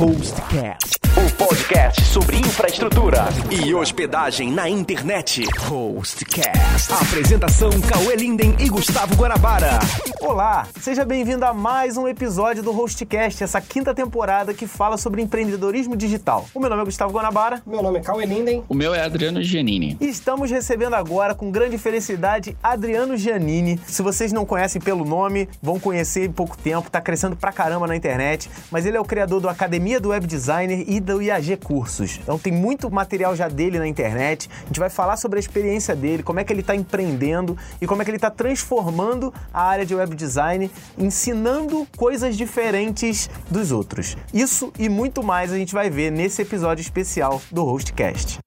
Hostcast, o podcast sobre infraestrutura e hospedagem na internet. Hostcast. Apresentação Cauê Linden e Gustavo Guanabara. Olá, seja bem-vindo a mais um episódio do Hostcast, essa quinta temporada que fala sobre empreendedorismo digital. O meu nome é Gustavo Guanabara. Meu nome é Cauê Linden. O meu é Adriano Giannini. E estamos recebendo agora, com grande felicidade, Adriano Giannini. Se vocês não conhecem pelo nome, vão conhecer em pouco tempo, tá crescendo pra caramba na internet, mas ele é o criador do Academia do Web Designer e do IAG Cursos. Então tem muito material já dele na internet. A gente vai falar sobre a experiência dele, como é que ele está empreendendo e como é que ele está transformando a área de web design, ensinando coisas diferentes dos outros. Isso e muito mais a gente vai ver nesse episódio especial do Hostcast.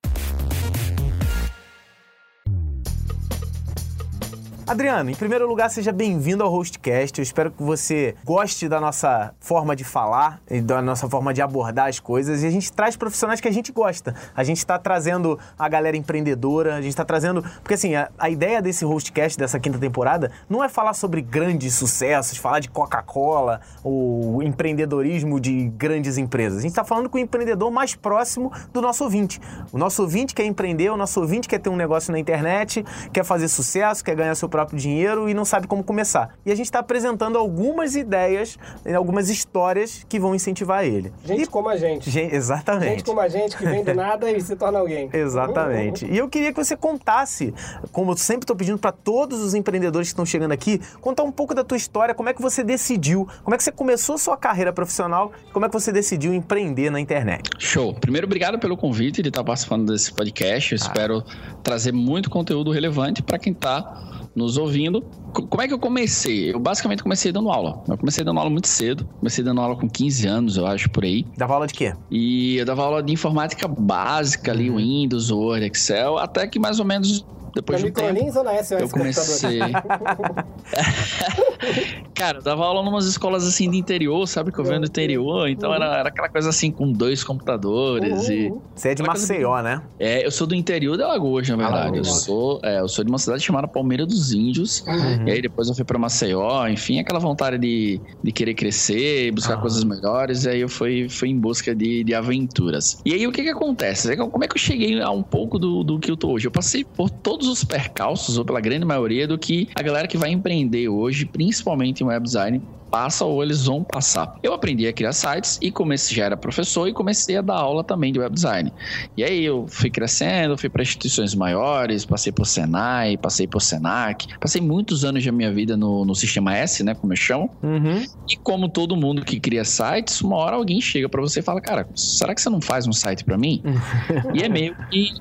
Adriano, em primeiro lugar, seja bem-vindo ao Hostcast. Eu espero que você goste da nossa forma de falar e da nossa forma de abordar as coisas. E a gente traz profissionais que a gente gosta. A gente está trazendo a galera empreendedora, a gente está trazendo. Porque assim, a, a, ideia desse Hostcast, dessa quinta temporada, não é falar sobre grandes sucessos, falar de Coca-Cola, o empreendedorismo de grandes empresas. A gente está falando com o empreendedor mais próximo do nosso ouvinte. O nosso ouvinte quer empreender, o nosso ouvinte quer ter um negócio na internet, quer fazer sucesso, quer ganhar seu próprio dinheiro e não sabe como começar. E a gente está apresentando algumas ideias, algumas histórias que vão incentivar ele. Gente e... como a gente. gente. Exatamente. Gente como a gente que vem do nada e se torna alguém. Exatamente. E eu queria que você contasse, como eu sempre estou pedindo para todos os empreendedores que estão chegando aqui, contar um pouco da tua história, como é que você decidiu, como é que você começou sua carreira profissional, como é que você decidiu empreender na internet. Show. Primeiro, obrigado pelo convite de estar participando desse podcast. Eu ah. espero trazer muito conteúdo relevante para quem está nos ouvindo. Como é que eu comecei? Eu basicamente comecei dando aula. Eu comecei dando aula muito cedo. Comecei dando aula com 15 anos, eu acho, por aí. Dava aula de quê? E eu dava aula de informática básica ali, uhum. Windows, Word, Excel, até que mais ou menos depois na de um tempo, ou na SOS eu comecei. Cara, eu dava aula em umas escolas assim de interior, sabe? Que eu venho do interior, então uhum. era, era aquela coisa assim com dois computadores uhum. e. Você é de Maceió, né? É, eu sou do interior de Alagoas, na verdade. Alagoas. Eu sou, é, eu sou de uma cidade chamada Palmeira dos Índios. Uhum. E aí depois eu fui pra Maceió, enfim, aquela vontade de, de querer crescer, buscar coisas melhores. E aí eu fui, fui em busca de, de aventuras. E aí o que que acontece? Como é que eu cheguei a um pouco do, do que eu tô hoje? Eu passei por todos todos os percalços, ou pela grande maioria, do que a galera que vai empreender hoje, principalmente em web design, passa ou eles vão passar. Eu aprendi a criar sites e comecei, já era professor e comecei a dar aula também de web design. E aí eu fui crescendo, fui para instituições maiores, passei por Senai, passei por Senac, passei muitos anos da minha vida no, no sistema S, né, como eu chamo. Uhum. E como todo mundo que cria sites, uma hora alguém chega para você e fala, cara, será que você não faz um site para mim? e é meio que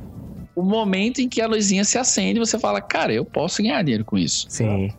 o momento em que a luzinha se acende, você fala, cara, eu posso ganhar dinheiro com isso. Sim.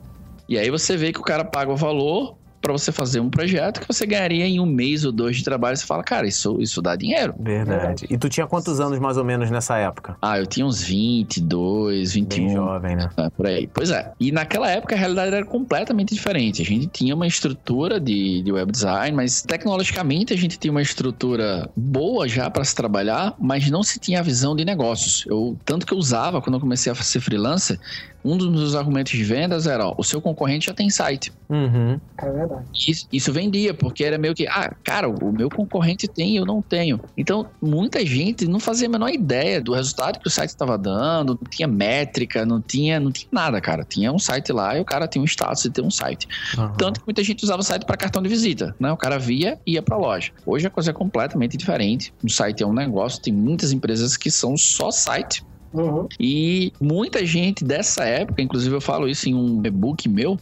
E aí você vê que o cara paga o valor, para você fazer um projeto que você ganharia em um mês ou dois de trabalho. Você fala, cara, isso, isso dá dinheiro. Verdade. E tu tinha quantos anos mais ou menos nessa época? Ah, eu tinha uns 22, 21. Bem jovem, né? É, por aí. Pois é. E naquela época a realidade era completamente diferente. A gente tinha uma estrutura de, de web design, mas tecnologicamente a gente tinha uma estrutura boa já para se trabalhar, mas não se tinha a visão de negócios. Eu, tanto que eu usava quando eu comecei a ser freelancer, um dos meus argumentos de vendas era: ó, o seu concorrente já tem site. Uhum. É verdade. Isso, isso, vendia, porque era meio que, ah, cara, o meu concorrente tem e eu não tenho. Então, muita gente não fazia a menor ideia do resultado que o site estava dando, não tinha métrica, não tinha, não tinha nada, cara. Tinha um site lá e o cara tinha um status de ter um site. Uhum. Tanto que muita gente usava o site para cartão de visita, né? O cara via e ia para a loja. Hoje a coisa é completamente diferente. O site é um negócio, tem muitas empresas que são só site Uhum. E muita gente dessa época, inclusive eu falo isso em um e-book meu,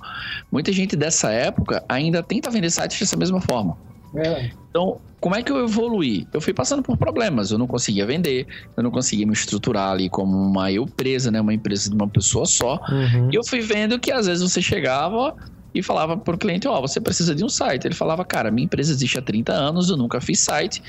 muita gente dessa época ainda tenta vender sites dessa mesma forma. É. Então, como é que eu evoluí? Eu fui passando por problemas, eu não conseguia vender, eu não conseguia me estruturar ali como uma eu presa, né, uma empresa de uma pessoa só. Uhum. E eu fui vendo que às vezes você chegava e falava para o cliente, ó, oh, você precisa de um site. Ele falava, cara, minha empresa existe há 30 anos, eu nunca fiz site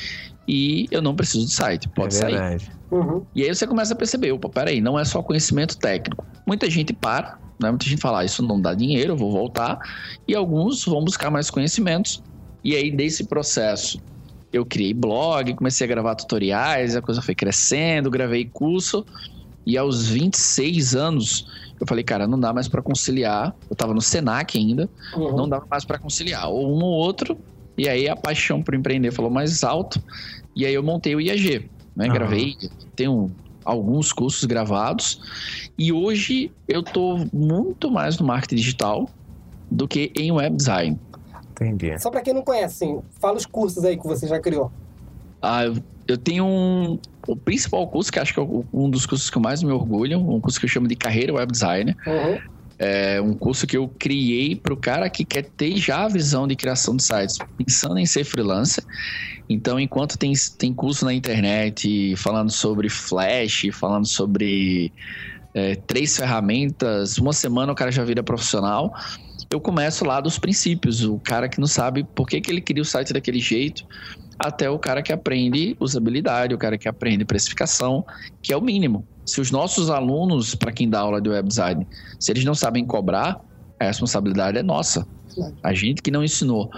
e eu não preciso de site, pode é sair. Uhum. E aí você começa a perceber, opa, peraí, não é só conhecimento técnico. Muita gente para, né? muita gente fala, ah, isso não dá dinheiro, eu vou voltar. E alguns vão buscar mais conhecimentos. E aí, desse processo, eu criei blog, comecei a gravar tutoriais, a coisa foi crescendo, gravei curso. E aos 26 anos, eu falei, cara, não dá mais para conciliar. Eu tava no Senac ainda, uhum. não dava mais para conciliar. Ou um ou outro, E aí a paixão por empreender falou mais alto. E aí eu montei o IAG, né? Aham. Gravei, tenho alguns cursos gravados. E hoje eu tô muito mais no marketing digital do que em web design. Entendi. Só pra quem não conhece, fala os cursos aí que você já criou. Ah, eu- tenho um, o principal curso, que acho que é um dos cursos que eu mais me orgulho, um curso que eu chamo de Carreira Web Designer. Uhum. É um curso que eu criei para o cara que quer ter já a visão de criação de sites, pensando em ser freelancer. Então, enquanto tem, tem curso na internet falando sobre Flash, falando sobre é, três ferramentas, uma semana o cara já vira profissional. Eu começo lá dos princípios, o cara que não sabe por que, que ele cria o site daquele jeito, até o cara que aprende usabilidade, o cara que aprende precificação, que é o mínimo. Se os nossos alunos, para quem dá aula de web design, se eles não sabem cobrar, a responsabilidade é nossa. A gente que não ensinou.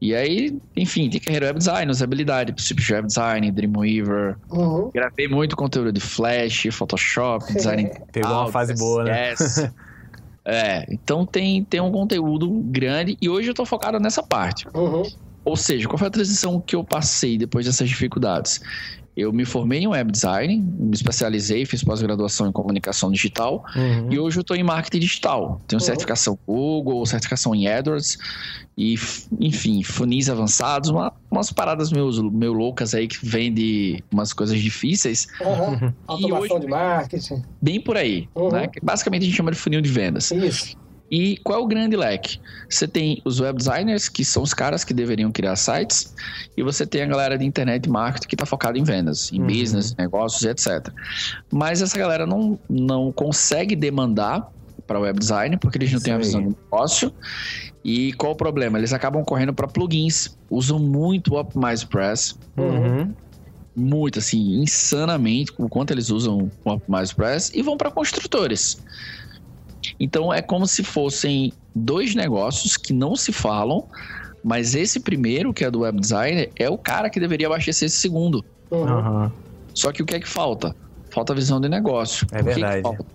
E aí, enfim, tem carreira web design, usabilidade, princípios de web design, Dreamweaver. Uhum. Gravei muito conteúdo de Flash, Photoshop, design. Pegou uma Auto, fase boa, né? É, então tem, tem um conteúdo grande e hoje eu tô focado nessa parte. Uhum. Ou seja, qual foi a transição que eu passei depois dessas dificuldades? Eu me formei em web design, me especializei, fiz pós-graduação em comunicação digital Uhum. e hoje eu estou em marketing digital. Tenho Uhum. certificação Google, certificação em AdWords e, enfim, funis avançados, uma- umas paradas meio, meio loucas aí que vende umas coisas difíceis, Uhum. Automação hoje- de marketing. bem por aí, Uhum. né? Que Basicamente a gente chama de funil de vendas. Isso. E qual é o grande leque? Você tem os web designers, que são os caras que deveriam criar sites, e você tem a galera de internet marketing que está focada em vendas, em Uhum. business, negócios etc. Mas essa galera não, não consegue demandar para web design porque eles não Isso têm a visão de negócio. E qual o problema? Eles acabam correndo para plugins, usam muito o OptimizePress, Uhum. muito assim, insanamente o quanto eles usam o OptimizePress e vão para construtores. Então é como se fossem dois negócios que não se falam, mas esse primeiro, que é do web designer, é o cara que deveria abastecer esse segundo. Uhum. Só que o que é que falta? Falta visão de negócio. É Por que que verdade. falta?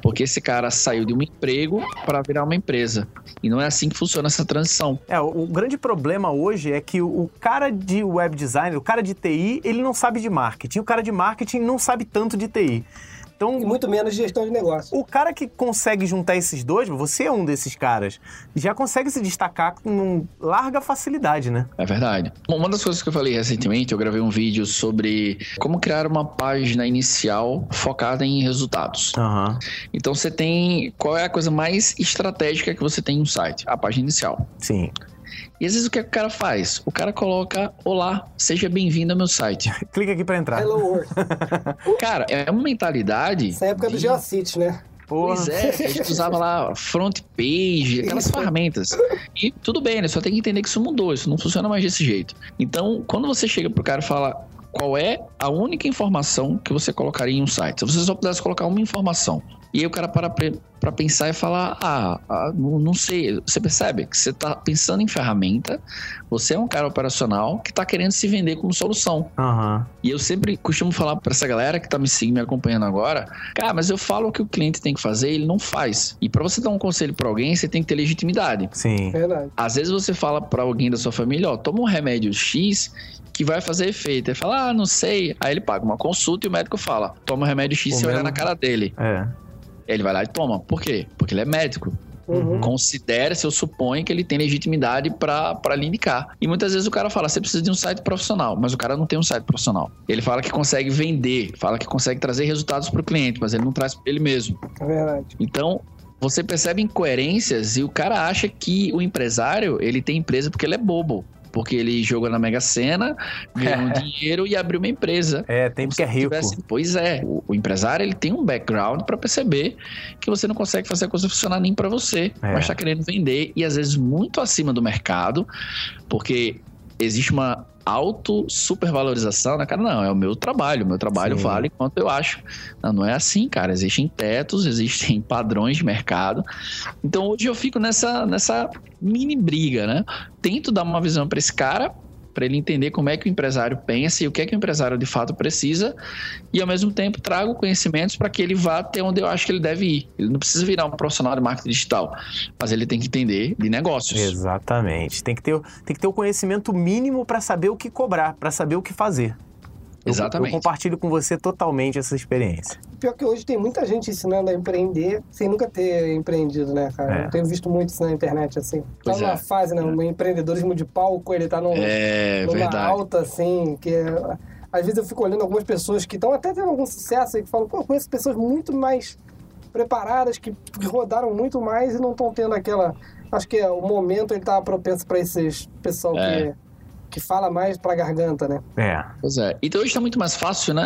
Porque esse cara saiu de um emprego para virar uma empresa. E não é assim que funciona essa transição. É, o, o grande problema hoje é que o, o cara de web design, o cara de TI, ele não sabe de marketing. O cara de marketing não sabe tanto de TI. Então, E muito menos gestão de negócio. o cara que consegue juntar esses dois, você é um desses caras, já consegue se destacar com larga facilidade, né? É verdade. Uma das coisas que eu falei recentemente, eu gravei um vídeo sobre como criar uma página inicial focada em resultados. Aham. Então você tem. Qual é a coisa mais estratégica que você tem em um site? A página inicial. Sim. E às vezes o que, é que o cara faz? O cara coloca: Olá, seja bem-vindo ao meu site. Clica aqui pra entrar. Hello World. Cara, é uma mentalidade. Essa época do de- Geocities, né? Porra. Pois é, a gente usava lá front page, aquelas Isso. ferramentas. E tudo bem, né? Só tem que entender que isso mudou, isso não funciona mais desse jeito. Então, quando você chega pro cara e fala qual é a única informação que você colocaria em um site, se você só pudesse colocar uma informação, e aí o cara para pra pensar e falar, ah, ah, não, não sei, você percebe que você tá pensando em ferramenta, você é um cara operacional que tá querendo se vender como solução. Aham. E eu sempre costumo falar pra essa galera que tá me seguindo, me acompanhando agora, cara, mas eu falo o que o cliente tem que fazer, ele não faz. E pra você dar um conselho pra alguém, você tem que ter legitimidade. Sim. Verdade. Às vezes você fala pra alguém da sua família, ó, toma um remédio X que vai fazer efeito. Ele fala, ah, não sei. Aí ele paga uma consulta e o médico fala, toma o remédio X O e mesmo- na cara dele. É. Ele vai lá e toma. Por quê? Porque ele é médico. Uhum. Considera-se, eu suponho que ele tem legitimidade pra lhe indicar. E muitas vezes o cara fala, você precisa de um site profissional, mas o cara não tem um site profissional. Ele fala que consegue vender, fala que consegue trazer resultados pro cliente, mas ele não traz pra ele mesmo. É verdade. Então, você percebe incoerências e o cara acha que o empresário, ele tem empresa porque ele é bobo. Porque ele jogou na Mega Sena, ganhou um dinheiro e abriu uma empresa. É, tem porque é rico. tivesse- Pois é, o, o empresário ele tem um background para perceber que você não consegue fazer a coisa funcionar nem para você, É. mas está querendo vender e às vezes muito acima do mercado, porque existe uma auto supervalorização, né, cara? Não, é o meu trabalho, o meu trabalho Sim. vale quanto eu acho. Não, não é assim, cara. Existem tetos, existem padrões de mercado. Então hoje eu fico nessa nessa mini briga, né? Tento dar uma visão para esse cara para ele entender como é que o empresário pensa e o que é que o empresário de fato precisa, e ao mesmo tempo trago conhecimentos para que ele vá até onde eu acho que ele deve ir. Ele não precisa virar um profissional de marketing digital, mas ele tem que entender de negócios. Exatamente. Tem que ter, tem que ter o conhecimento mínimo para saber o que cobrar, para saber o que fazer. Eu- Exatamente. Eu, compartilho com você totalmente essa experiência. Pior que hoje tem muita gente ensinando a empreender sem nunca ter empreendido, né, cara? É. Eu tenho visto muito isso na internet, assim. Tá numa é. fase, né? Um empreendedorismo de palco, ele tá num, É numa verdade. alta, assim, que é- às vezes eu fico olhando algumas pessoas que estão até tendo algum sucesso e que falam, pô, eu conheço pessoas muito mais preparadas, que, que rodaram muito mais e não estão tendo aquela. Acho que é, o momento ele tá propenso para esses pessoal É. que, que fala mais pra garganta, né? É. Pois é. Então hoje tá muito mais fácil, né?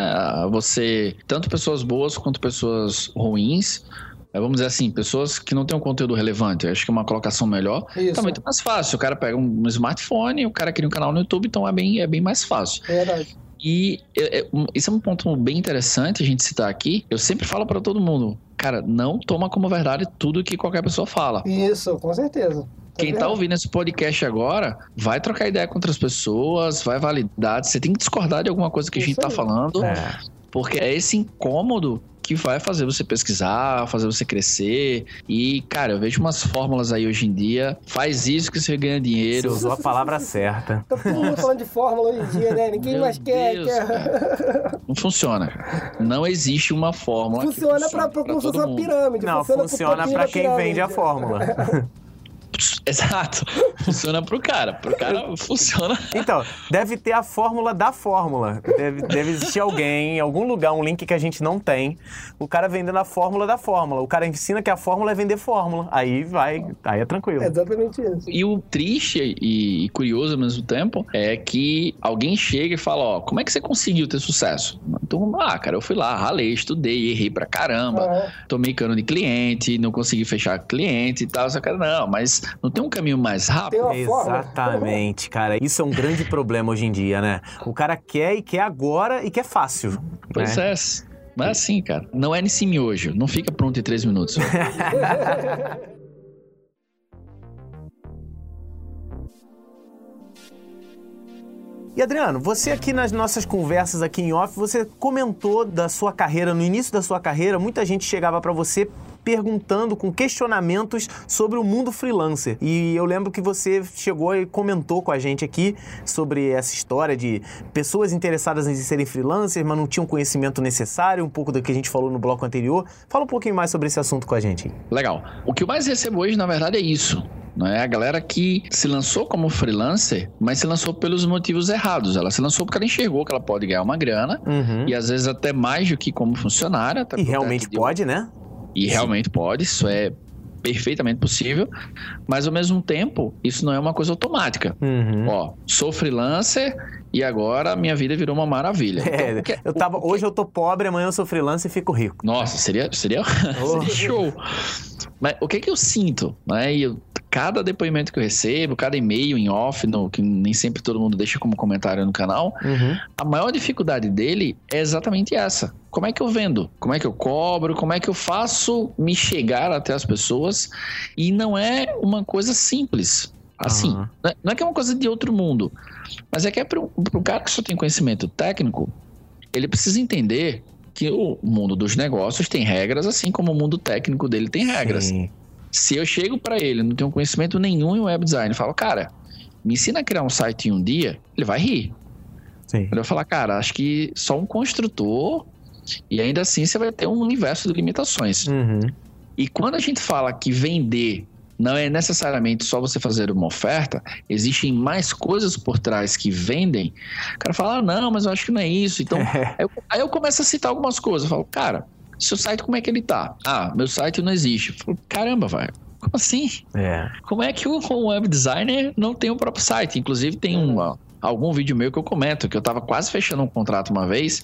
Você, tanto pessoas boas quanto pessoas ruins, é, vamos dizer assim, pessoas que não têm um conteúdo relevante. Acho que é uma colocação melhor. Isso. Tá muito mais fácil. O cara pega um smartphone, o cara cria um canal no YouTube, então é bem, é bem mais fácil. É verdade. E é, é, isso é um ponto bem interessante a gente citar aqui. Eu sempre falo pra todo mundo, cara, não toma como verdade tudo que qualquer pessoa fala. Isso, com certeza. Quem tá ouvindo esse podcast agora, vai trocar ideia com outras pessoas, vai validar. Você tem que discordar de alguma coisa que a Isso gente tá aí. falando, É. porque é esse incômodo que vai fazer você pesquisar, fazer você crescer. E, cara, eu vejo umas fórmulas aí hoje em dia. Faz isso que você ganha Você dinheiro. usou a palavra certa. Tá todo mundo falando de fórmula hoje em dia, né? Ninguém Meu mais quer. Deus, quer... Não funciona. Não existe uma fórmula. que Funciona pra, pra, pra como se fosse todo uma mundo. pirâmide. Não, funciona, funciona pra quem pirâmide. vende a fórmula. Exato. Funciona pro cara. Pro cara funciona. Então, deve ter a fórmula da fórmula. Deve, deve existir alguém, em algum lugar, um link que a gente não tem. O cara vendendo a fórmula da fórmula. O cara ensina que a fórmula é vender fórmula. Aí vai, aí é tranquilo. É exatamente isso. E o triste e, curioso ao mesmo tempo é que alguém chega e fala, ó, como é que você conseguiu ter sucesso? Então, ah, cara, eu fui lá, ralei, estudei, errei pra caramba, Aham. tomei cano de cliente, não consegui fechar cliente e tal. Só que, não, mas não tem um caminho mais rápido? Exatamente, cara. Isso é um grande problema hoje em dia, né? O cara quer e quer agora e quer fácil. Pois né? é. Mas assim, cara, não é nesse miojo, não fica pronto em três minutos. E Adriano, você aqui nas nossas conversas aqui em off, você comentou da sua carreira, no início da sua carreira, muita gente chegava pra você perguntando com questionamentos sobre o mundo freelancer. E eu lembro que você chegou e comentou com a gente aqui sobre essa história de pessoas interessadas em serem freelancers, mas não tinham conhecimento necessário, um pouco do que a gente falou no bloco anterior. Fala um pouquinho mais sobre esse assunto com a gente. Legal. O que eu mais recebo hoje, na verdade, é isso. Não é a galera que se lançou como freelancer, mas se lançou pelos motivos errados. Ela se lançou porque ela enxergou que ela pode ganhar uma grana Uhum. e às vezes até mais do que como funcionária. E realmente pode, né? E realmente pode, isso é perfeitamente possível, mas ao mesmo tempo, isso não é uma coisa automática. Uhum. Ó, sou freelancer e agora minha vida virou uma maravilha. Então, É, o que- eu tava, hoje eu tô pobre, amanhã eu sou freelancer e fico rico. Nossa, seria, seria, Oh. seria show. Mas o que que eu sinto? Né? E eu- cada depoimento que eu recebo, cada e-mail em off, no, que nem sempre todo mundo deixa como comentário no canal, Uhum. a maior dificuldade dele é exatamente essa. Como é que eu vendo? Como é que eu cobro? Como é que eu faço me chegar até as pessoas? E não é uma coisa simples. Assim, Aham. não é- que é uma coisa de outro mundo, mas é que é para um cara que só tem conhecimento técnico, ele precisa entender que o mundo dos negócios tem regras, assim como o mundo técnico dele tem regras. Sim. Se eu chego para ele, não tenho conhecimento nenhum em web design, falo, cara, me ensina a criar um site em um dia, ele vai rir. Sim. Ele vai falar, cara, acho que só um construtor e ainda assim você vai ter um universo de limitações. Uhum. E quando a gente fala que vender não é necessariamente só você fazer uma oferta, existem mais coisas por trás que vendem. O cara fala, ah, não, mas eu acho que não é isso. Então, É. aí eu, aí eu começo a citar algumas coisas. Eu falo, cara, seu site como é que ele tá? Ah, meu site não existe. Falo, caramba, vai. Como assim? É. Como é que o um web designer não tem o próprio site? Inclusive, tem um, algum vídeo meu que eu comento que eu tava quase fechando um contrato uma vez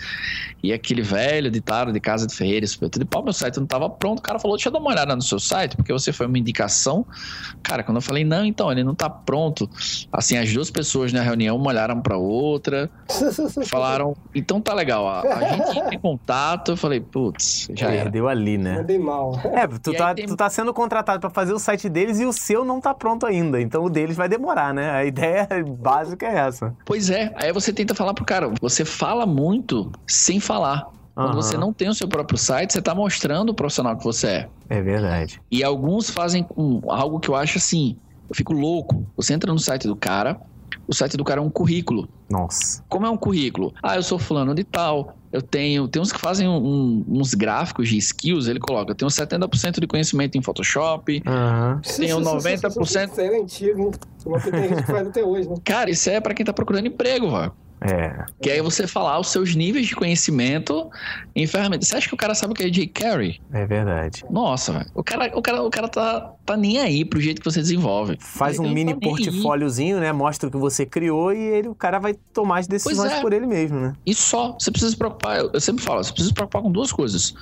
e aquele velho ditado de casa de Ferreira, isso, de pau, meu site não tava pronto. O cara falou: Deixa eu dar uma olhada no seu site, porque você foi uma indicação. Cara, quando eu falei: Não, então, ele não tá pronto. Assim, as duas pessoas na reunião uma olharam pra outra, falaram: Então tá legal, a, a gente entra em contato. Eu falei: Putz, já era. Perdeu ali, né? Mandei mal. É, tu E tá, tem- tu tá sendo contratado pra fazer o site deles e o seu não tá pronto ainda. Então o deles vai demorar, né? A ideia básica é essa. Pois é, aí você tenta falar pro cara, você fala muito sem falar. Quando Aham. você não tem o seu próprio site, você está mostrando o profissional que você é. É verdade. E alguns fazem com algo que eu acho assim, eu fico louco. Você entra no site do cara, o site do cara é um currículo. Nossa. Como é um currículo? Ah, eu sou fulano de tal, eu tenho. Tem uns que fazem um- uns gráficos de skills, ele coloca, eu tenho 70% de conhecimento em Photoshop. Aham. Tenho 90%. Isso aí é antigo, hein? Uma que tem gente que faz até hoje, né? Cara, isso é pra quem tá procurando emprego, velho. É. Que aí você falar os seus níveis de conhecimento em ferramentas. Você acha que o cara sabe o que é jQuery? É verdade. Nossa, velho. O cara, o cara, o cara tá, tá nem aí pro jeito que você desenvolve. Faz Ele um não mini tá portfóliozinho, né? Mostra o que você criou e ele, o cara vai tomar as decisões é. por ele mesmo, né? E só. Você precisa se preocupar. Eu, eu sempre falo, você precisa se preocupar com duas coisas: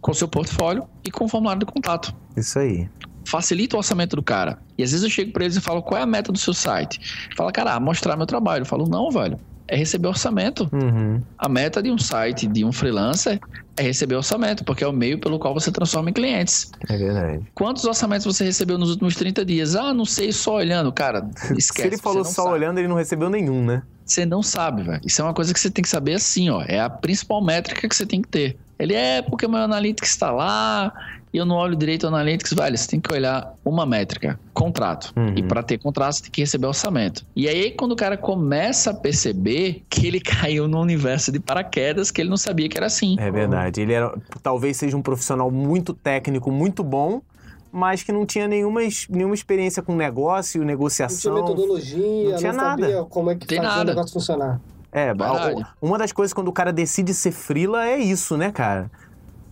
com o seu portfólio e com o formulário de contato. Isso aí. Facilita o orçamento do cara. E às vezes eu chego pra eles e falo, qual é a meta do seu site? Fala, cara, mostrar meu trabalho. Eu falo, não, velho. É receber orçamento. Uhum. A meta de um site, de um freelancer, é receber orçamento, porque é o meio pelo qual você transforma em clientes. É verdade. Quantos orçamentos você recebeu nos últimos 30 dias? Ah, não sei, só olhando. Cara, esquece. Se ele falou só sabe. olhando, ele não recebeu nenhum, né? Você não sabe, velho. Isso é uma coisa que você tem que saber assim, ó. É a principal métrica que você tem que ter. Ele é porque o meu Analytics está lá e eu não olho direito o Analytics. Velho, você tem que olhar uma métrica, contrato. Uhum. E para ter contrato, você tem que receber orçamento. E aí, quando o cara começa a perceber que ele caiu no universo de paraquedas, que ele não sabia que era assim. É verdade. Ele era, talvez seja um profissional muito técnico, muito bom, mas que não tinha nenhuma, nenhuma experiência com negócio, Não tinha negociação. metodologia, não tinha sabia como é que Tem fazia o nada. negócio funcionar. É, a- uma das coisas quando o cara decide ser frila é isso, né, cara?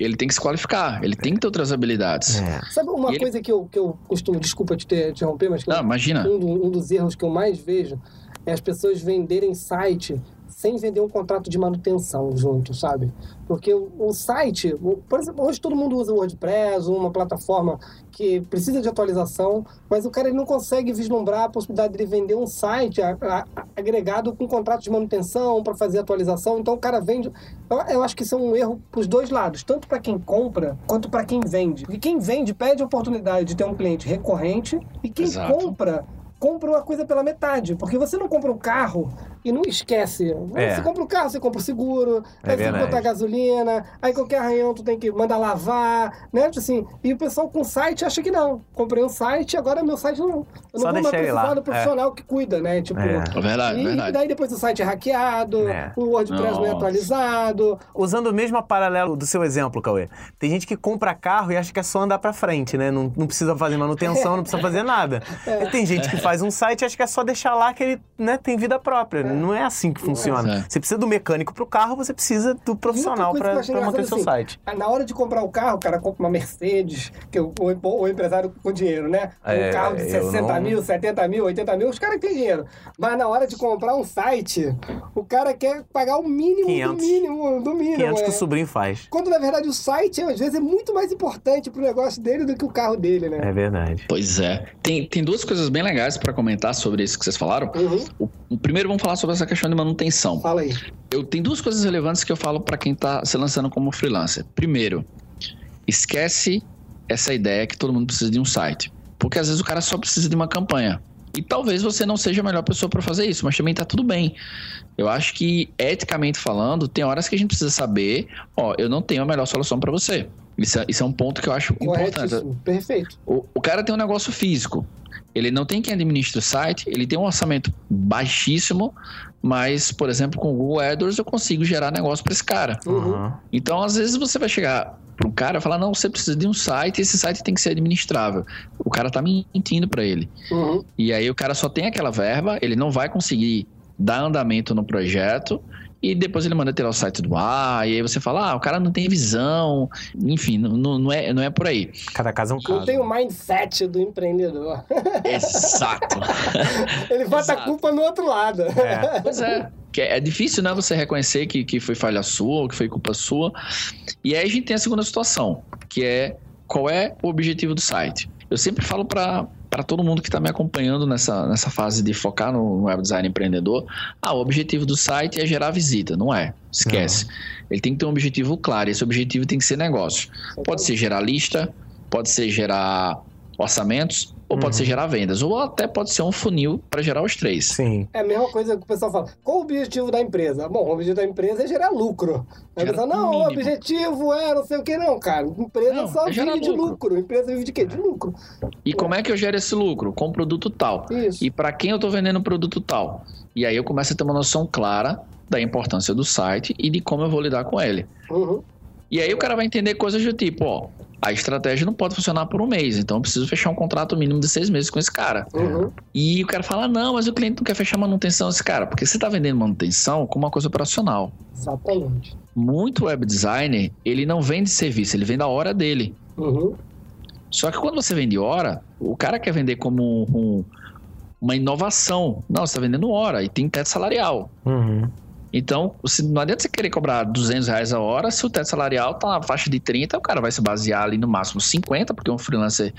Ele tem que se qualificar, ele tem que ter outras habilidades. É. Sabe uma E ele- coisa que eu, que eu costumo, desculpa te ter- te interromper, mas que eu- Não, imagina. um, um dos erros que eu mais vejo é as pessoas venderem site sem vender um contrato de manutenção junto, sabe? Porque o, o site, o- por exemplo, hoje todo mundo usa o WordPress, uma plataforma que precisa de atualização, mas o cara ele não consegue vislumbrar a possibilidade de vender um site a- a- a- agregado com contrato de manutenção para fazer atualização. Então o cara vende. Eu, eu acho que isso é um erro para os dois lados, tanto para quem compra quanto para quem vende. Porque quem vende pede a oportunidade de ter um cliente recorrente e quem Exato. compra compra uma coisa pela metade. Porque você não compra um carro e não esquece. É. Você compra o carro, você compra o seguro, É aí você tem que verdade. botar gasolina, aí qualquer arranhão tu tem que mandar lavar, né? Tipo Assim, e o pessoal com site acha que não. Comprei um site, agora meu site não. Eu não Só vou mais precisar lá. do profissional que cuida, né? Tipo. É. É verdade, E, verdade. e daí depois o site é hackeado, É. o WordPress não é atualizado. Usando o mesmo paralelo do seu exemplo, Cauê. Tem gente que compra carro e acha que é só andar pra frente, né? Não, não precisa fazer manutenção, não precisa fazer nada. É. E tem gente que faz um site e acha que é só deixar lá que ele né, tem vida própria. Não é assim que funciona. É. Você precisa do mecânico pro carro, você precisa do profissional que pra manter seu assim, site. Na hora de comprar o carro, o cara compra uma Mercedes, que o, o, o empresário com dinheiro, né? Um É, carro de eu 60 não- mil, 70 mil, 80 mil, os caras que têm dinheiro. Mas na hora de comprar um site, o cara quer pagar o mínimo 500. do mínimo, do mínimo. 500 que é. o sobrinho faz. Quando na verdade o site, às vezes, é muito mais importante pro negócio dele do que o carro dele, né? É verdade. Pois é. Tem, tem duas coisas bem legais para comentar sobre isso que vocês falaram. Uhum. O, o primeiro, vamos falar sobre essa questão de manutenção. Fala aí. Eu tenho duas coisas relevantes que eu falo para quem tá se lançando como freelancer. Primeiro, esquece essa ideia que todo mundo precisa de um site. Porque às vezes o cara só precisa de uma campanha. E talvez você não seja a melhor pessoa para fazer isso, mas também tá tudo bem. Eu acho que, eticamente falando, tem horas que a gente precisa saber: ó, eu não tenho a melhor solução para você. Isso é, isso é um ponto que eu acho importante. Corretíssimo. Perfeito. O, o cara tem um negócio físico. Ele não tem quem administre o site, ele tem um orçamento baixíssimo, mas, por exemplo, com o Google AdWords eu consigo gerar negócio para esse cara. Uhum. Uhum. Então, às vezes você vai chegar para um cara e falar: não, você precisa de um site, esse site tem que ser administrável. O cara tá mentindo para ele. Uhum. E aí o cara só tem aquela verba, ele não vai conseguir dar andamento no projeto. E depois ele manda tirar o site do ar, e aí você fala, ah, o cara não tem visão, enfim, não, não, não é, não é por aí. Cada caso é um Não caso. tem o mindset do empreendedor. Exato. Ele bota a culpa no outro lado. É. Pois é. Que é difícil, né, você reconhecer que, que foi falha sua, ou que foi culpa sua. E aí a gente tem a segunda situação, que é qual é o objetivo do site. Eu sempre falo para para todo mundo que está me acompanhando nessa, nessa fase de focar no, web design empreendedor, ah, o objetivo do site é gerar visita, não é? Esquece. Ele tem que ter um objetivo claro, esse objetivo tem que ser negócio. Pode ser gerar lista, pode ser gerar orçamentos, ou pode ser gerar vendas, ou até pode ser um funil para gerar os três. Sim. É a mesma coisa que o pessoal fala. Qual o objetivo da empresa? Bom, o objetivo da empresa é gerar lucro. Aí Gera pessoal, não, mínimo. o objetivo é não sei o que, não, cara. Empresa Não, só é vive de lucro. lucro. Empresa vive de quê? De lucro. E como é que eu gero esse lucro? Com produto tal. Isso. E para quem eu estou vendendo o produto tal? E aí eu começo a ter uma noção clara da importância do site e de como eu vou lidar com ele. Uhum. E aí o cara vai entender coisas do tipo, ó, a estratégia não pode funcionar por um mês, então eu preciso fechar um contrato mínimo de seis meses com esse cara. Uhum. E o cara fala, não, mas o cliente não quer fechar manutenção esse cara, porque você está vendendo manutenção como uma coisa operacional. Exatamente. Muito web designer, ele não vende serviço, ele vende a hora dele. Uhum. Só que quando você vende hora, o cara quer vender como um- uma inovação. Não, você está vendendo hora e tem teto salarial. Uhum. Então, você, não adianta você querer cobrar 200 reais a hora se o teto salarial tá na faixa de 30, o cara vai se basear ali no máximo 50, porque um freelancer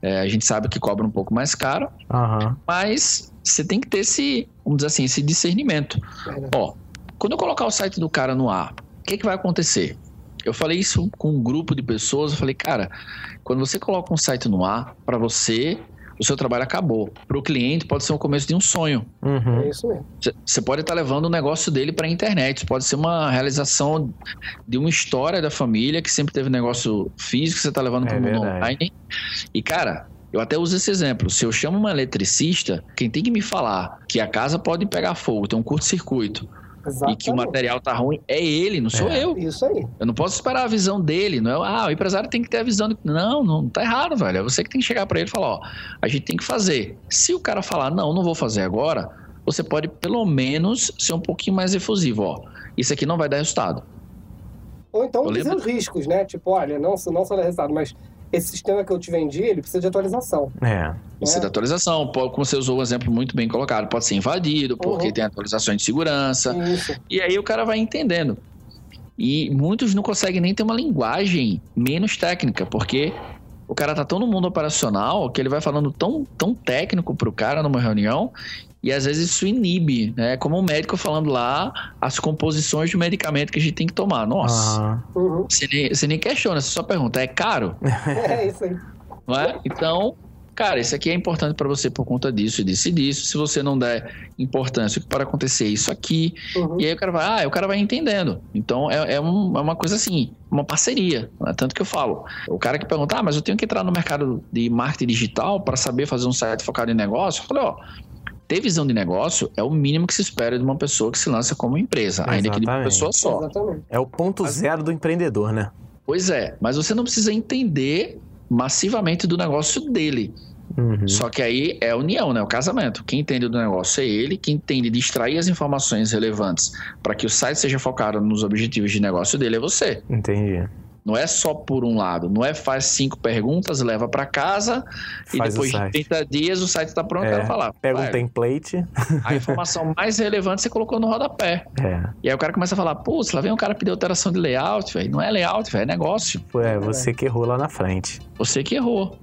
é, a gente sabe que cobra um pouco mais caro, Aham. mas você tem que ter esse, vamos dizer assim, esse discernimento. Ó, quando eu colocar o site do cara no ar, o que, que vai acontecer? Eu falei isso com um grupo de pessoas, eu falei, cara, quando você coloca um site no ar, para você, o seu trabalho acabou. Para o cliente, pode ser o começo de um sonho. Uhum. É isso mesmo. Você pode estar levando o negócio dele para a internet. Pode ser uma realização de uma história da família que sempre teve negócio físico, você está levando É para o mundo verdade. online. E, cara, eu até uso esse exemplo. Se eu chamo uma eletricista, quem tem que me falar que a casa pode pegar fogo, tem um curto-circuito, e Exatamente. que o material tá ruim, é ele, não sou É. eu. Isso aí. Eu não posso esperar a visão dele, não é? Ah, o empresário tem que ter a visão. De... Não, não tá errado, velho. É você que tem que chegar para ele e falar, ó, a gente tem que fazer. Se o cara falar, não, não vou fazer agora, você pode pelo menos ser um pouquinho mais efusivo, ó. Isso aqui não vai dar resultado. Ou então Eu dizer lembro- os riscos, né? Tipo, olha, não, não só dá resultado, mas esse sistema que eu te vendi, ele precisa de atualização. É. Precisa É. da atualização, pode- como você usou um exemplo muito bem colocado, pode ser invadido, porque Uhum. tem atualizações de segurança. Isso. E aí o cara vai entendendo. E muitos não conseguem nem ter uma linguagem menos técnica, porque o cara tá tão no mundo operacional que ele vai falando tão, tão técnico pro cara numa reunião e às vezes isso inibe, né? Como um médico falando lá as composições do medicamento que a gente tem que tomar. Nossa, Aham. Uhum. você, nem, você nem questiona, você só pergunta, é caro? É isso aí. não é? Então, cara, isso aqui é importante para você por conta disso, disso e disso. Se você não der importância para acontecer isso aqui, Uhum. e aí o cara vai, ah, o cara vai entendendo. Então é, é, um- é uma coisa assim, uma parceria. né? Tanto que eu falo, o cara que pergunta, ah, mas eu tenho que entrar no mercado de marketing digital para saber fazer um site focado em negócio. Eu falei, ó. Ter visão de negócio é o mínimo que se espera de uma pessoa que se lança como empresa, ainda que de uma Exatamente. pessoa só. Exatamente. É o ponto zero do empreendedor, né? Pois é, mas você não precisa entender massivamente do negócio dele. Uhum. Só que aí é a união, né? O casamento. Quem entende do negócio é ele, quem entende de extrair as informações relevantes para que o site seja focado nos objetivos de negócio dele é você. Entendi. Não é só por um lado. Não é faz cinco perguntas, leva para casa e Faz o depois de site. 30 dias o site está pronto É, falar. Pega um template. A informação mais relevante você colocou no rodapé. É. E aí o cara começa a falar, putz, lá vem um cara pedir alteração de layout, velho. Não é layout, velho, é negócio. É você que errou lá na frente. Você que errou.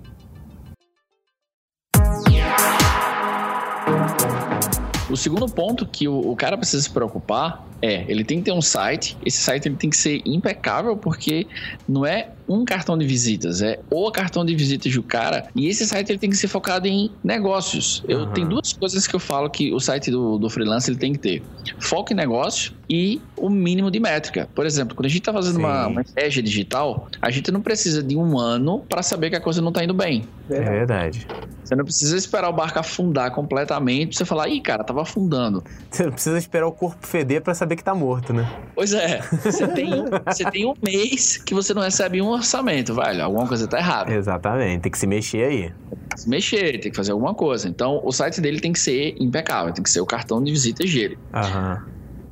O segundo ponto que o, o cara precisa se preocupar é, ele tem que ter um site, esse site ele tem que ser impecável porque não é um cartão de visitas, é o cartão de visitas do cara e esse site ele tem que ser focado em negócios. Eu Aham. tenho duas coisas que eu falo que o site do, do freelance ele tem que ter. Foco em negócio e o mínimo de métrica. Por exemplo, quando a gente está fazendo uma, Sim. uma estratégia digital, a gente não precisa de um ano para saber que a coisa não está indo bem. É verdade. Você não precisa esperar o barco afundar completamente pra você falar, ih, cara, tava afundando. Você não precisa esperar o corpo feder pra saber que tá morto, né? Pois é, você tem, um, você tem um mês que você não recebe um orçamento, velho. Alguma coisa tá errada. Exatamente. Tem que se mexer aí. Se mexer, tem que fazer alguma coisa. Então, o site dele tem que ser impecável, tem que ser o cartão de visitas dele. Aham.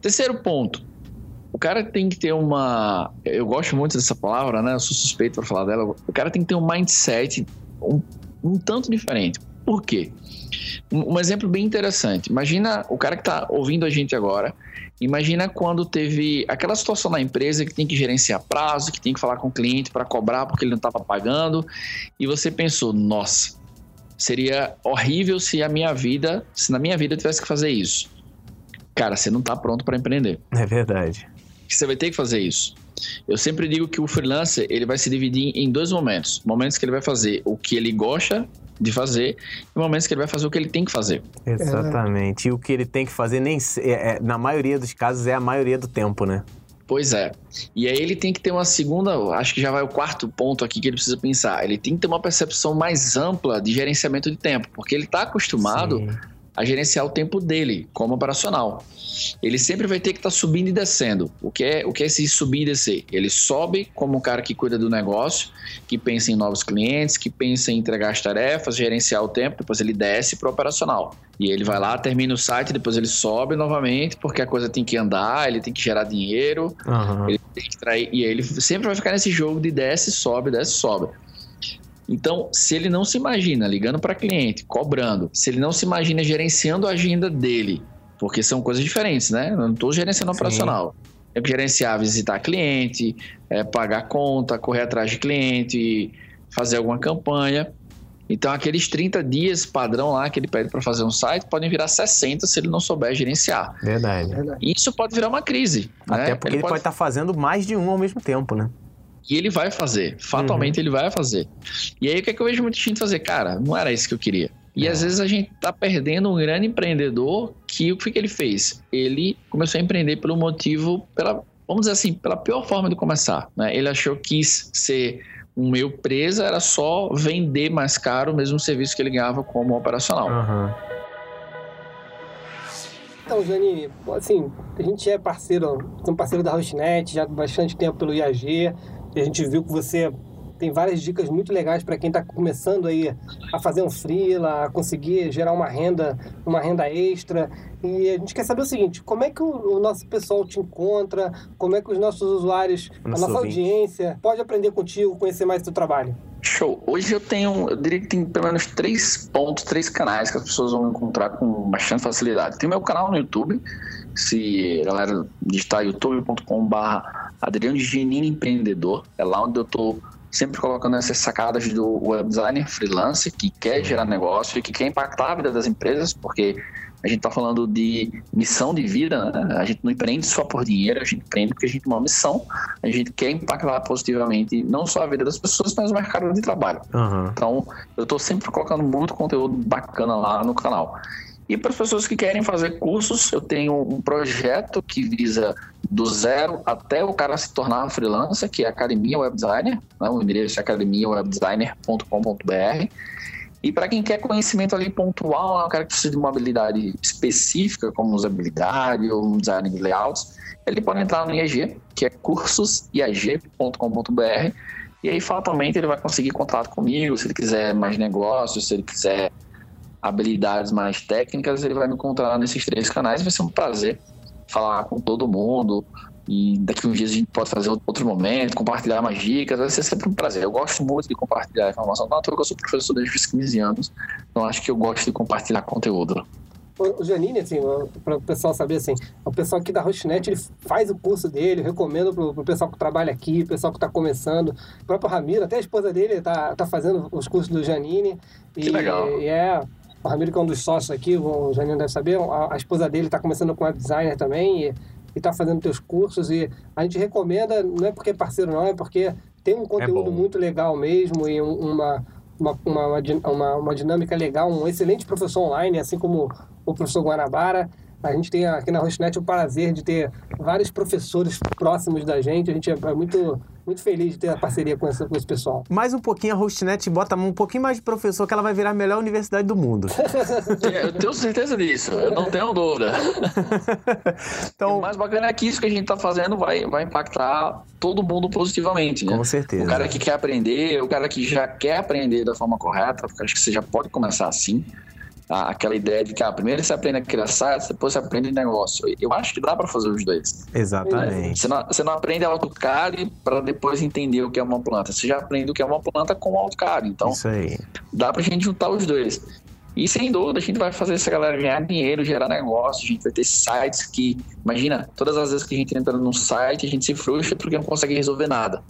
Terceiro ponto. O cara tem que ter uma. Eu gosto muito dessa palavra, né? Eu sou suspeito pra falar dela. O cara tem que ter um mindset um, um tanto diferente. Por quê? Um, exemplo bem interessante. Imagina o cara que tá ouvindo a gente agora. Imagina quando teve aquela situação na empresa que tem que gerenciar prazo, que tem que falar com o cliente para cobrar porque ele não estava pagando. E você pensou, nossa, seria horrível se a minha vida, se na minha vida eu tivesse que fazer isso. Cara, você não tá pronto para empreender. É verdade. você vai ter que fazer isso. Eu sempre digo que o freelancer ele vai se dividir em dois momentos: momentos que ele vai fazer o que ele gosta de fazer e momentos que ele vai fazer o que ele tem que fazer. Exatamente. E o que ele tem que fazer, nem é, é, na maioria dos casos, é a maioria do tempo, né? Pois é. E aí ele tem que ter uma segunda, acho que já vai o quarto ponto aqui que ele precisa pensar. Ele tem que ter uma percepção mais ampla de gerenciamento de tempo, porque ele está acostumado Sim a gerenciar o tempo dele como operacional. Ele sempre vai ter que estar tá subindo e descendo. O que é o que é esse subir e descer? Ele sobe como um cara que cuida do negócio, que pensa em novos clientes, que pensa em entregar as tarefas, gerenciar o tempo, depois ele desce para o operacional. E ele vai lá, termina o site, depois ele sobe novamente, porque a coisa tem que andar, ele tem que gerar dinheiro, uhum. ele tem que trair, e aí ele sempre vai ficar nesse jogo de desce, sobe, desce, sobe. Então, se ele não se imagina ligando para cliente, cobrando, se ele não se imagina gerenciando a agenda dele, porque são coisas diferentes, né? Eu não estou gerenciando Sim. operacional. É gerenciar, visitar cliente, é, pagar conta, correr atrás de cliente, fazer alguma campanha. Então, aqueles 30 dias padrão lá que ele pede para fazer um site podem virar 60 se ele não souber gerenciar. Verdade. Isso pode virar uma crise. Até né? porque ele, ele pode estar tá fazendo mais de um ao mesmo tempo, né? E ele vai fazer. Fatalmente uhum. ele vai fazer. E aí o que, é que eu vejo muita gente fazer? Cara, não era isso que eu queria. E é. às vezes a gente tá perdendo um grande empreendedor que o que, que ele fez? Ele começou a empreender pelo motivo, pela, vamos dizer assim, pela pior forma de começar. Né? Ele achou que ser um meio presa era só vender mais caro o mesmo serviço que ele ganhava como operacional. Uhum. Então, Janine, assim, a gente é parceiro, um parceiro da Hostnet já há bastante tempo pelo IAG. E a gente viu que você tem várias dicas muito legais para quem está começando aí a fazer um freela, a conseguir gerar uma renda, uma renda extra. E a gente quer saber o seguinte: como é que o, o nosso pessoal te encontra? Como é que os nossos usuários, Nosso a nossa ouvinte. audiência, pode aprender contigo, conhecer mais do teu trabalho? Show. Hoje eu tenho, eu diria que tem pelo menos três pontos, três canais que as pessoas vão encontrar com bastante facilidade. Tem o meu canal no YouTube, se a galera digitar youtube.com/barra Adriano Genini Empreendedor, é lá onde eu estou sempre colocando essas sacadas do web designer freelance que quer gerar negócio e que quer impactar a vida das empresas, porque a gente está falando de missão de vida, né? a gente não empreende só por dinheiro, a gente empreende porque a gente tem uma missão, a gente quer impactar positivamente não só a vida das pessoas, mas o mercado de trabalho. Uhum. Então, eu estou sempre colocando muito conteúdo bacana lá no canal. E para as pessoas que querem fazer cursos, eu tenho um projeto que visa do zero até o cara se tornar freelancer, que é a Academia Web Designer, né? o endereço é academiawebdesigner.com.br. E para quem quer conhecimento ali pontual, um cara que precisa de uma habilidade específica, como usabilidade ou um design de layouts, ele pode entrar no IAG, que é cursosiag.com.br, e aí fatalmente ele vai conseguir contato comigo, se ele quiser mais negócios, se ele quiser habilidades mais técnicas, ele vai me encontrar nesses três canais. Vai ser um prazer falar com todo mundo. E daqui uns dias a gente pode fazer outro momento, compartilhar mais dicas, vai ser sempre um prazer. Eu gosto muito de compartilhar informação. Não eu sou professor desde os 15 anos, então acho que eu gosto de compartilhar conteúdo. O Janine, assim, para o pessoal saber, assim, o pessoal aqui da Rochinet, ele faz o curso dele, recomendo para o pessoal que trabalha aqui, o pessoal que está começando, o próprio Ramiro, até a esposa dele está tá fazendo os cursos do Janine. Que e, legal. E é, o Ramiro, que é um dos sócios aqui, o Janino deve saber, a, a esposa dele está começando com web designer também e está fazendo teus cursos. E a gente recomenda, não é porque é parceiro, não, é porque tem um conteúdo é muito legal mesmo e uma, uma, uma, uma, uma dinâmica legal, um excelente professor online, assim como o professor Guanabara. A gente tem aqui na Rochinet o prazer de ter vários professores próximos da gente. A gente é, é muito muito feliz de ter a parceria com esse, com esse pessoal. Mais um pouquinho a Hostnet bota um pouquinho mais de professor que ela vai virar a melhor universidade do mundo. É, eu tenho certeza disso, eu não tenho dúvida. então, o mais bacana é que isso que a gente está fazendo vai, vai impactar todo mundo positivamente, né? Com certeza. O cara que quer aprender, o cara que já quer aprender da forma correta, porque acho que você já pode começar assim aquela ideia de que ah, primeiro você aprende a criar sites, depois você aprende negócio. Eu acho que dá para fazer os dois. Exatamente. Você não, você não aprende AutoCAD para depois entender o que é uma planta. Você já aprende o que é uma planta com AutoCAD. Então, Isso aí. dá para a gente juntar os dois. E sem dúvida, a gente vai fazer essa galera ganhar dinheiro, gerar negócio. A gente vai ter sites que, imagina, todas as vezes que a gente entra num site, a gente se frustra porque não consegue resolver nada.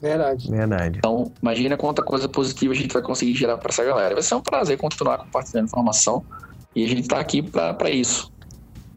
Verdade. Verdade. Então, imagina quanta coisa positiva a gente vai conseguir gerar para essa galera. Vai ser um prazer continuar compartilhando informação e a gente está aqui para isso.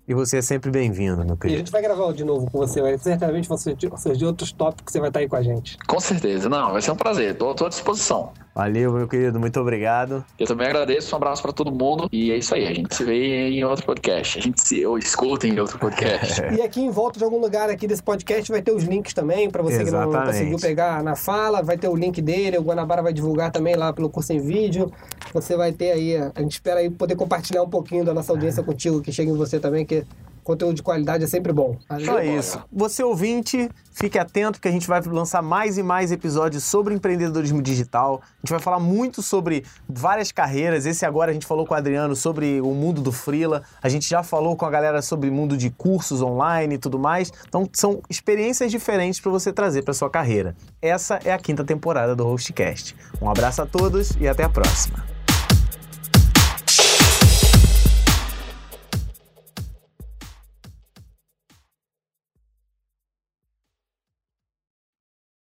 E você é sempre bem-vindo, meu E a querido. gente vai gravar de novo com você, mas certamente vão surgir, surgir outros tópicos que você vai estar aí com a gente. Com certeza. Não, vai ser um prazer. Tô, tô à disposição. Valeu, meu querido. Muito obrigado. Eu também agradeço, um abraço pra todo mundo. E é isso aí, a gente se vê em outro podcast. A gente se ou escuta em outro podcast. E aqui em volta de algum lugar aqui desse podcast vai ter os links também, para você que não Exatamente. conseguiu pegar na fala, vai ter o link dele, o Guanabara vai divulgar também lá pelo curso em vídeo. Você vai ter aí, a gente espera aí poder compartilhar um pouquinho da nossa audiência contigo, que chegue em você também, que conteúdo de qualidade é sempre bom. Só isso. Você ouvinte, fique atento que a gente vai lançar mais e mais episódios sobre empreendedorismo digital. A gente vai falar muito sobre várias carreiras. Esse agora a gente falou com o Adriano sobre o mundo do freela. A gente já falou com a galera sobre o mundo de cursos online e tudo mais. Então são experiências diferentes para você trazer para sua carreira. Essa é a quinta temporada do Hostcast. Um abraço a todos e até a próxima.